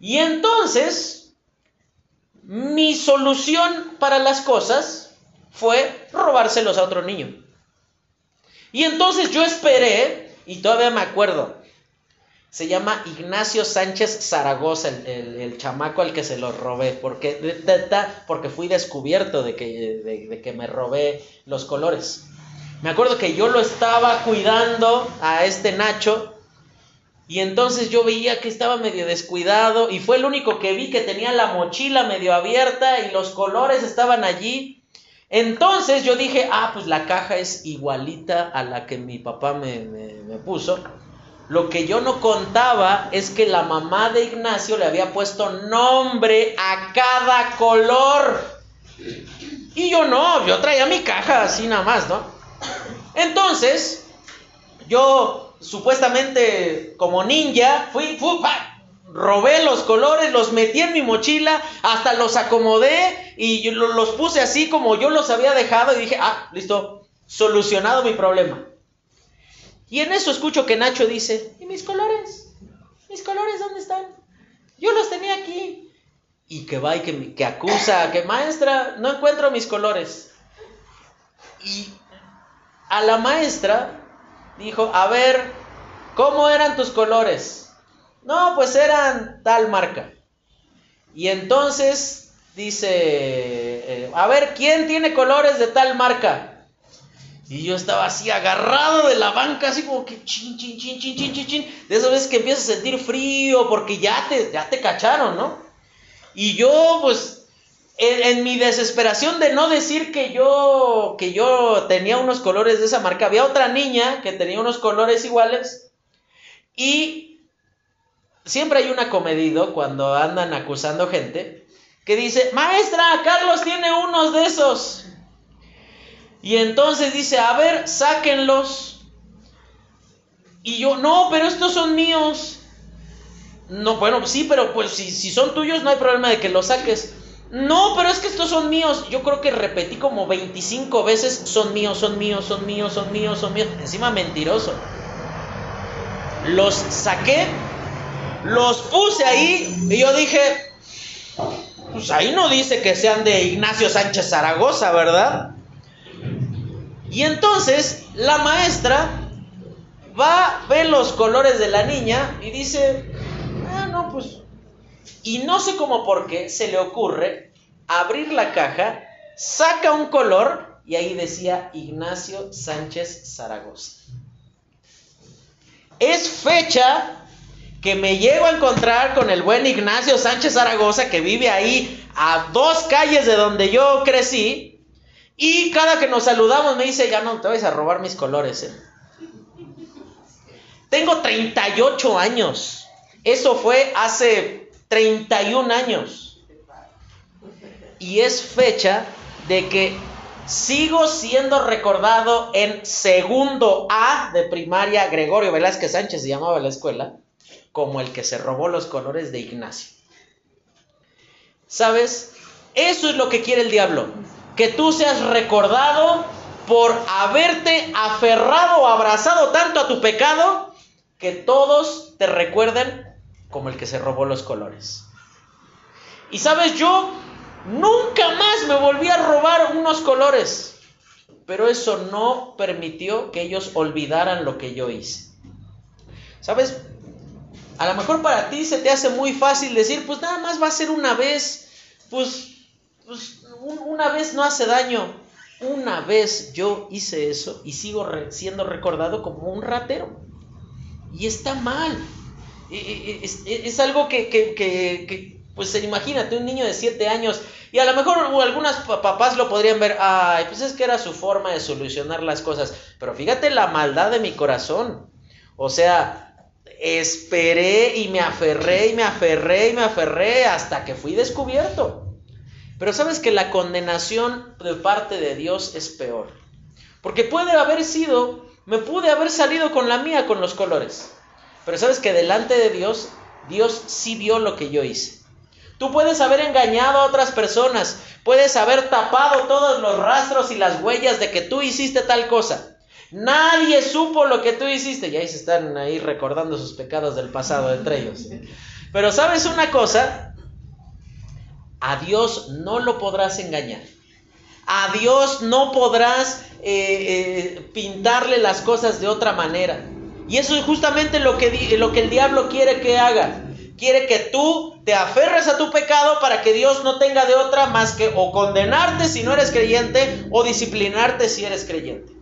Y entonces, mi solución para las cosas fue robárselos a otro niño. Y entonces yo esperé, y todavía me acuerdo, se llama Ignacio Sánchez Zaragoza, el, chamaco al que se lo robé, porque, porque fui descubierto de que, de, que me robé los colores. Me acuerdo que yo lo estaba cuidando a este Nacho y entonces yo veía que estaba medio descuidado y fue el único que vi que tenía la mochila medio abierta y los colores estaban allí. Entonces yo dije, ah, pues la caja es igualita a la que mi papá me, me puso. Lo que yo no contaba es que la mamá de Ignacio le había puesto nombre a cada color. Y yo no, yo traía mi caja así nada más, ¿no? Entonces, yo supuestamente como ninja, fui, fui robé los colores, los metí en mi mochila, hasta los acomodé y los puse así como yo los había dejado y dije, ah, listo, solucionado mi problema. Y en eso escucho que Nacho dice, ¿y mis colores? ¿Mis colores dónde están? Yo los tenía aquí y que va y que, acusa, que maestra, no encuentro mis colores. Y a la maestra dijo, a ver, ¿cómo eran tus colores? No, pues eran tal marca. Y entonces dice, eh, a ver, ¿quién tiene colores de tal marca? Y yo estaba así agarrado de la banca, así como que chin, chin, chin, chin, chin, chin, chin. De esas veces que empiezas a sentir frío porque ya te, ya te cacharon, ¿no? Y yo, pues, en, mi desesperación de no decir que yo, que yo tenía unos colores de esa marca, había otra niña que tenía unos colores iguales. Y siempre hay un acomedido cuando andan acusando gente que dice, maestra, Carlos tiene unos de esos. Y entonces dice, a ver, sáquenlos. Y yo, no, pero estos son míos. No, bueno, sí, pero pues si, si son tuyos no hay problema de que los saques. No, pero es que estos son míos. Yo creo que repetí como 25 veces, son míos, son míos, son míos, son míos, son míos. Encima mentiroso. Los saqué, los puse ahí y yo dije, pues ahí no dice que sean de Ignacio Sánchez Zaragoza, ¿verdad? Y entonces la maestra va, ve los colores de la niña y dice, pues. Y no sé cómo por qué se le ocurre abrir la caja, saca un color y ahí decía Ignacio Sánchez Zaragoza. Es fecha que me llego a encontrar con el buen Ignacio Sánchez Zaragoza, que vive ahí a dos calles de donde yo crecí, y cada que nos saludamos me dice, ya no te vayas a robar mis colores. ¿eh? Tengo 38 años. Eso fue hace 31 años. Y es fecha de que sigo siendo recordado en segundo A de primaria, Gregorio Velázquez Sánchez se llamaba la escuela, como el que se robó los colores de Ignacio. ¿Sabes? Eso es lo que quiere el diablo. Que tú seas recordado por haberte aferrado o abrazado tanto a tu pecado que todos te recuerden como el que se robó los colores. Y sabes, yo nunca más me volví a robar unos colores, pero eso no permitió que ellos olvidaran lo que yo hice. ¿Sabes? A lo mejor para ti se te hace muy fácil decir, pues nada más va a ser una vez, pues, pues una vez no hace daño. Una vez yo hice eso y sigo siendo recordado como un ratero. Y está mal. Es, es algo que, que, que, pues imagínate, un niño de 7 años, y a lo mejor algunas papás lo podrían ver, ay, pues es que era su forma de solucionar las cosas, pero fíjate la maldad de mi corazón, o sea, esperé y me aferré y me aferré y me aferré hasta que fui descubierto. Pero sabes que la condenación de parte de Dios es peor, porque puede haber sido, me pude haber salido con la mía con los colores. Pero sabes que delante de Dios, Dios sí vio lo que yo hice. Tú puedes haber engañado a otras personas, puedes haber tapado todos los rastros y las huellas de que tú hiciste tal cosa. Nadie supo lo que tú hiciste. Y ahí se están ahí recordando sus pecados del pasado entre ellos. Pero sabes una cosa, a Dios no lo podrás engañar. A Dios no podrás eh, eh, pintarle las cosas de otra manera. Y eso es justamente lo que, lo que el diablo quiere que haga. Quiere que tú te aferres a tu pecado para que Dios no tenga de otra más que o condenarte si no eres creyente o disciplinarte si eres creyente.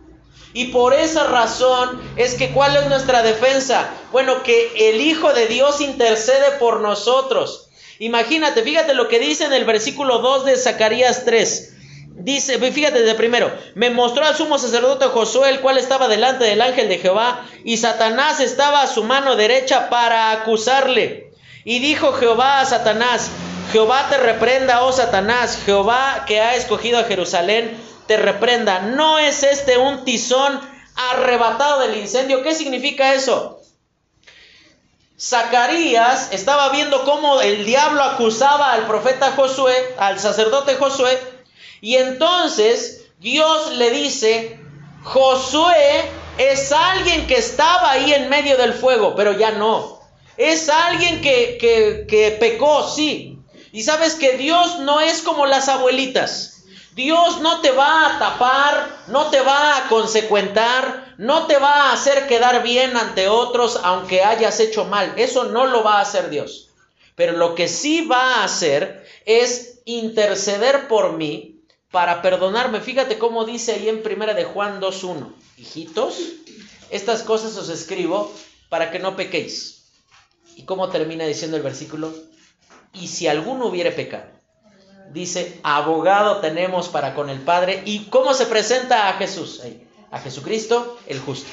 Y por esa razón es que ¿cuál es nuestra defensa? Bueno, que el Hijo de Dios intercede por nosotros. Imagínate, fíjate lo que dice en el versículo 2 de Zacarías 3. Dice, fíjate de primero, me mostró al sumo sacerdote Josué, el cual estaba delante del ángel de Jehová, y Satanás estaba a su mano derecha para acusarle. Y dijo Jehová a Satanás, Jehová te reprenda, oh Satanás, Jehová que ha escogido a Jerusalén, te reprenda. ¿No es este un tizón arrebatado del incendio? ¿Qué significa eso? Zacarías estaba viendo cómo el diablo acusaba al profeta Josué, al sacerdote Josué, y entonces Dios le dice, Josué es alguien que estaba ahí en medio del fuego, pero ya no. Es alguien que, que, que pecó, sí. Y sabes que Dios no es como las abuelitas. Dios no te va a tapar, no te va a consecuentar, no te va a hacer quedar bien ante otros aunque hayas hecho mal. Eso no lo va a hacer Dios. Pero lo que sí va a hacer es interceder por mí para perdonarme. Fíjate cómo dice ahí en primera de Juan 2.1. Hijitos, estas cosas os escribo para que no pequéis. ¿Y cómo termina diciendo el versículo? Y si alguno hubiere pecado dice, abogado tenemos para con el Padre. ¿Y cómo se presenta a Jesús? A Jesucristo el justo.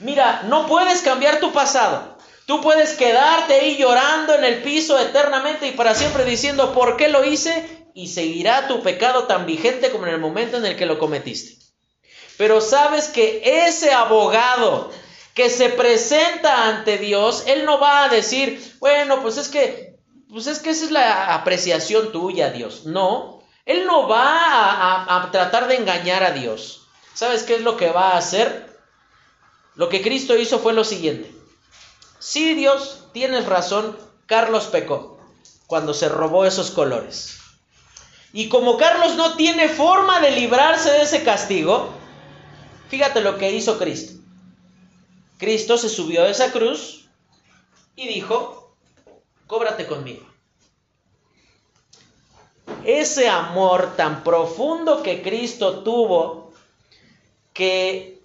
Mira, no puedes cambiar tu pasado. Tú puedes quedarte ahí llorando en el piso eternamente y para siempre diciendo, ¿por qué lo hice? Y seguirá tu pecado tan vigente como en el momento en el que lo cometiste. Pero sabes que ese abogado que se presenta ante Dios, Él no va a decir, bueno, pues es que pues es que esa es la apreciación tuya, Dios. No, Él no va a, a, tratar de engañar a Dios. ¿Sabes qué es lo que va a hacer? Lo que Cristo hizo fue lo siguiente. Sí, Dios, tienes razón, Carlos pecó cuando se robó esos colores. Y como Carlos no tiene forma de librarse de ese castigo, fíjate lo que hizo Cristo. Cristo se subió a esa cruz y dijo, cóbrate conmigo. Ese amor tan profundo que Cristo tuvo, que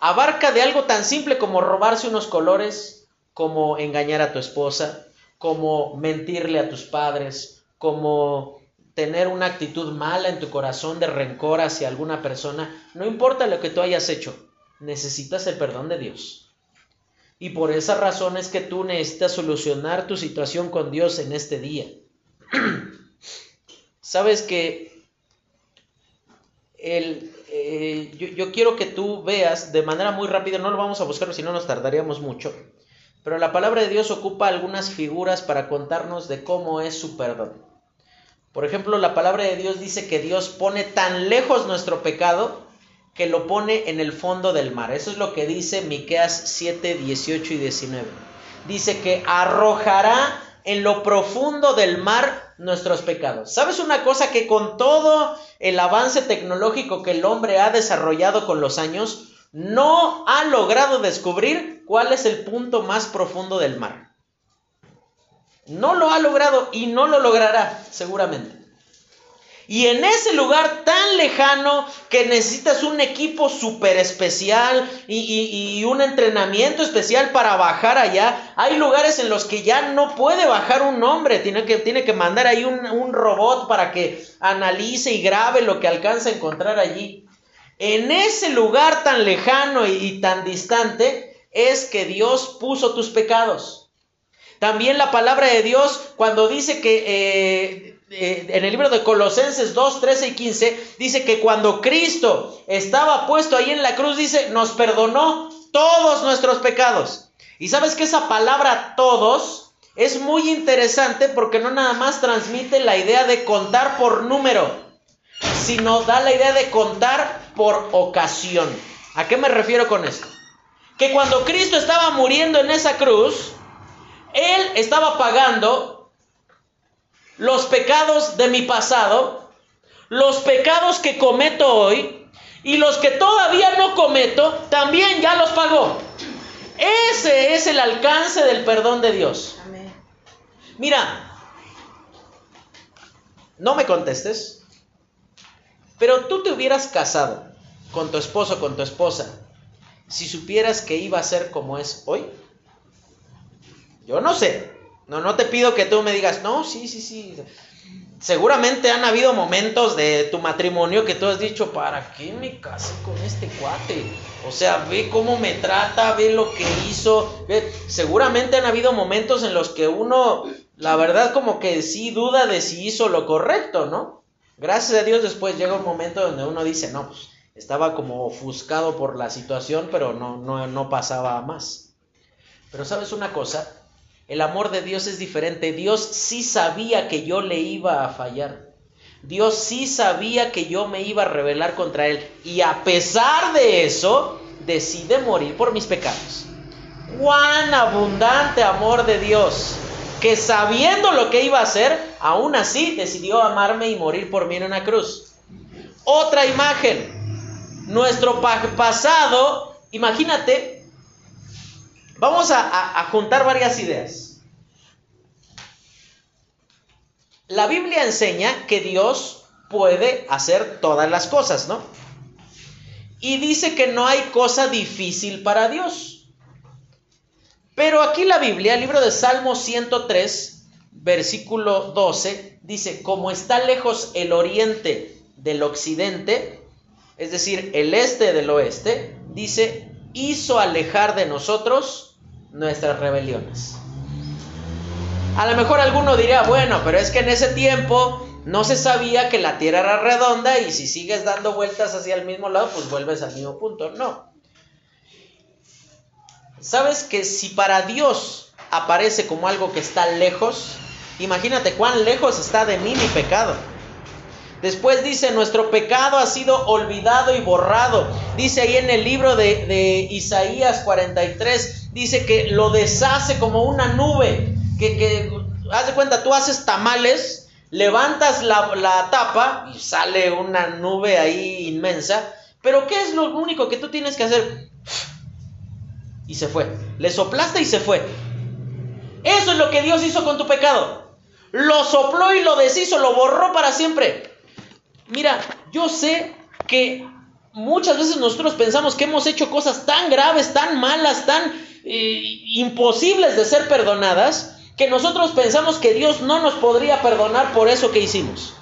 abarca de algo tan simple como robarse unos colores, como engañar a tu esposa, como mentirle a tus padres, como tener una actitud mala en tu corazón de rencor hacia alguna persona, no importa lo que tú hayas hecho, necesitas el perdón de Dios. Y por esa razón es que tú necesitas solucionar tu situación con Dios en este día. Sabes que el, eh, yo, yo, quiero que tú veas de manera muy rápida, no lo vamos a buscar si no nos tardaríamos mucho, pero la palabra de Dios ocupa algunas figuras para contarnos de cómo es su perdón. Por ejemplo, la palabra de Dios dice que Dios pone tan lejos nuestro pecado que lo pone en el fondo del mar. Eso es lo que dice Miqueas 7, 18 y 19. Dice que arrojará en lo profundo del mar nuestros pecados. ¿Sabes una cosa? Que con todo el avance tecnológico que el hombre ha desarrollado con los años, no ha logrado descubrir cuál es el punto más profundo del mar. No lo ha logrado y no lo logrará seguramente. Y en ese lugar tan lejano que necesitas un equipo súper especial y, un entrenamiento especial para bajar allá, hay lugares en los que ya no puede bajar un hombre, tiene que, tiene que mandar ahí un, un robot para que analice y grabe lo que alcanza a encontrar allí. En ese lugar tan lejano y, tan distante es que Dios puso tus pecados. También la palabra de Dios cuando dice que eh, en el libro de Colosenses 2, 13 y 15, dice que cuando Cristo estaba puesto ahí en la cruz, dice, nos perdonó todos nuestros pecados. Y sabes que esa palabra todos es muy interesante porque no nada más transmite la idea de contar por número, sino da la idea de contar por ocasión. ¿A qué me refiero con esto? Que cuando Cristo estaba muriendo en esa cruz, Él estaba pagando los pecados de mi pasado, los pecados que cometo hoy y los que todavía no cometo, también ya los pagó. Ese es el alcance del perdón de Dios. Mira, no me contestes, pero tú te hubieras casado con tu esposo, con tu esposa, si supieras que iba a ser como es hoy? Yo no sé. No, no te pido que tú me digas, no, sí, sí, sí. Seguramente han habido momentos de tu matrimonio que tú has dicho, ¿para qué me casé con este cuate? O sea, ve cómo me trata, ve lo que hizo. Seguramente han habido momentos en los que uno, la verdad, como que sí duda de si hizo lo correcto, ¿no? Gracias a Dios después llega un momento donde uno dice, no, pues estaba como ofuscado por la situación, pero no, no, no pasaba más. Pero sabes una cosa, el amor de Dios es diferente. Dios sí sabía que yo le iba a fallar. Dios sí sabía que yo me iba a rebelar contra Él. Y a pesar de eso, decide morir por mis pecados. Cuán abundante amor de Dios. Que sabiendo lo que iba a hacer, aún así decidió amarme y morir por mí en una cruz. Otra imagen. Nuestro pasado, imagínate, Vamos a, juntar varias ideas. La Biblia enseña que Dios puede hacer todas las cosas, ¿no? Y dice que no hay cosa difícil para Dios. Pero aquí la Biblia, el libro de Salmo 103, versículo 12, dice, como está lejos el oriente del occidente, es decir, el este del oeste, dice, hizo alejar de nosotros nuestras rebeliones. A lo mejor alguno diría, bueno, pero es que en ese tiempo no se sabía que la Tierra era redonda y si sigues dando vueltas hacia el mismo lado, pues vuelves al mismo punto. No. ¿Sabes que si para Dios aparece como algo que está lejos, imagínate cuán lejos está de mí mi pecado? Después dice, nuestro pecado ha sido olvidado y borrado. Dice ahí en el libro de, de Isaías 43, dice que lo deshace como una nube, que, que haz de cuenta, tú haces tamales, levantas la, la tapa y sale una nube ahí inmensa, pero ¿qué es lo único que tú tienes que hacer? Y se fue, le soplaste y se fue. Eso es lo que Dios hizo con tu pecado. Lo sopló y lo deshizo, lo borró para siempre. Mira, yo sé que muchas veces nosotros pensamos que hemos hecho cosas tan graves, tan malas, tan imposibles de ser perdonadas, que nosotros pensamos que Dios no nos podría perdonar por eso que hicimos.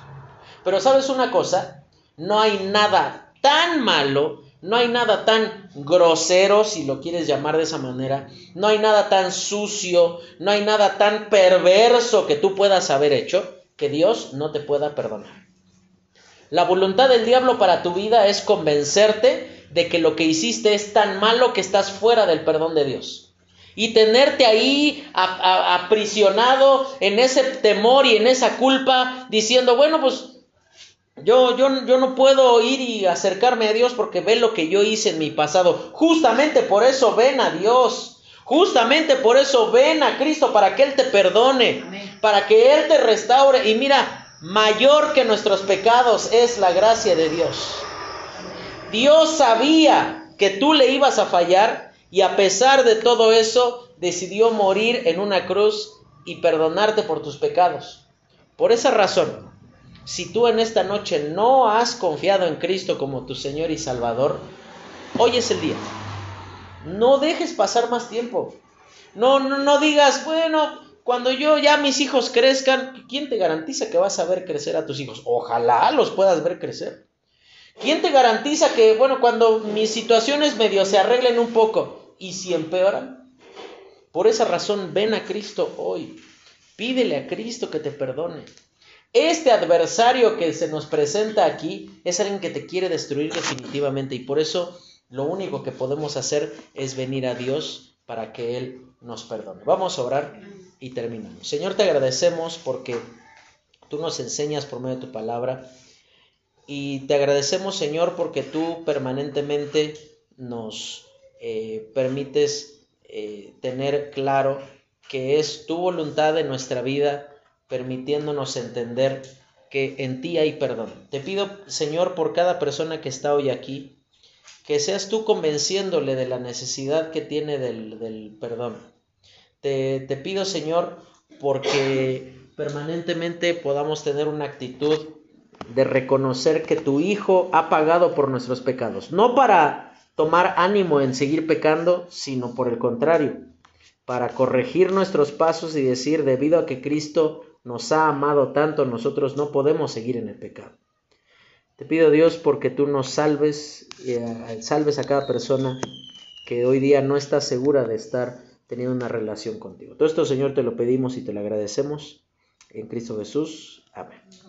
Pero sabes una cosa, no hay nada tan malo, no hay nada tan grosero, si lo quieres llamar de esa manera, no hay nada tan sucio, no hay nada tan perverso que tú puedas haber hecho que Dios no te pueda perdonar. La voluntad del diablo para tu vida es convencerte de que lo que hiciste es tan malo que estás fuera del perdón de Dios. Y tenerte ahí aprisionado en ese temor y en esa culpa, diciendo, bueno, pues yo, yo, yo no puedo ir y acercarme a Dios porque ve lo que yo hice en mi pasado. Justamente por eso ven a Dios. Justamente por eso ven a Cristo para que Él te perdone, para que Él te restaure. Y mira, mayor que nuestros pecados es la gracia de Dios. Dios sabía que tú le ibas a fallar y a pesar de todo eso decidió morir en una cruz y perdonarte por tus pecados. Por esa razón, si tú en esta noche no has confiado en Cristo como tu Señor y Salvador, hoy es el día. No dejes pasar más tiempo. No, no, no digas, bueno, cuando yo ya mis hijos crezcan, ¿quién te garantiza que vas a ver crecer a tus hijos? Ojalá los puedas ver crecer. ¿Quién te garantiza que, bueno, cuando mis situaciones medio se arreglen un poco y si empeoran? Por esa razón, ven a Cristo hoy. Pídele a Cristo que te perdone. Este adversario que se nos presenta aquí es alguien que te quiere destruir definitivamente y por eso lo único que podemos hacer es venir a Dios para que Él nos perdone. Vamos a orar y terminamos. Señor, te agradecemos porque tú nos enseñas por medio de tu palabra y te agradecemos, Señor, porque tú permanentemente nos eh, permites eh, tener claro que es tu voluntad en nuestra vida, permitiéndonos entender que en ti hay perdón. Te pido, Señor, por cada persona que está hoy aquí, que seas tú convenciéndole de la necesidad que tiene del, perdón. Te, te pido, Señor, porque permanentemente podamos tener una actitud de reconocer que tu Hijo ha pagado por nuestros pecados, no para tomar ánimo en seguir pecando, sino por el contrario, para corregir nuestros pasos y decir, debido a que Cristo nos ha amado tanto, nosotros no podemos seguir en el pecado. Te pido Dios porque tú nos salves, eh, salves a cada persona que hoy día no está segura de estar teniendo una relación contigo. Todo esto, Señor, te lo pedimos y te lo agradecemos. En Cristo Jesús. Amén.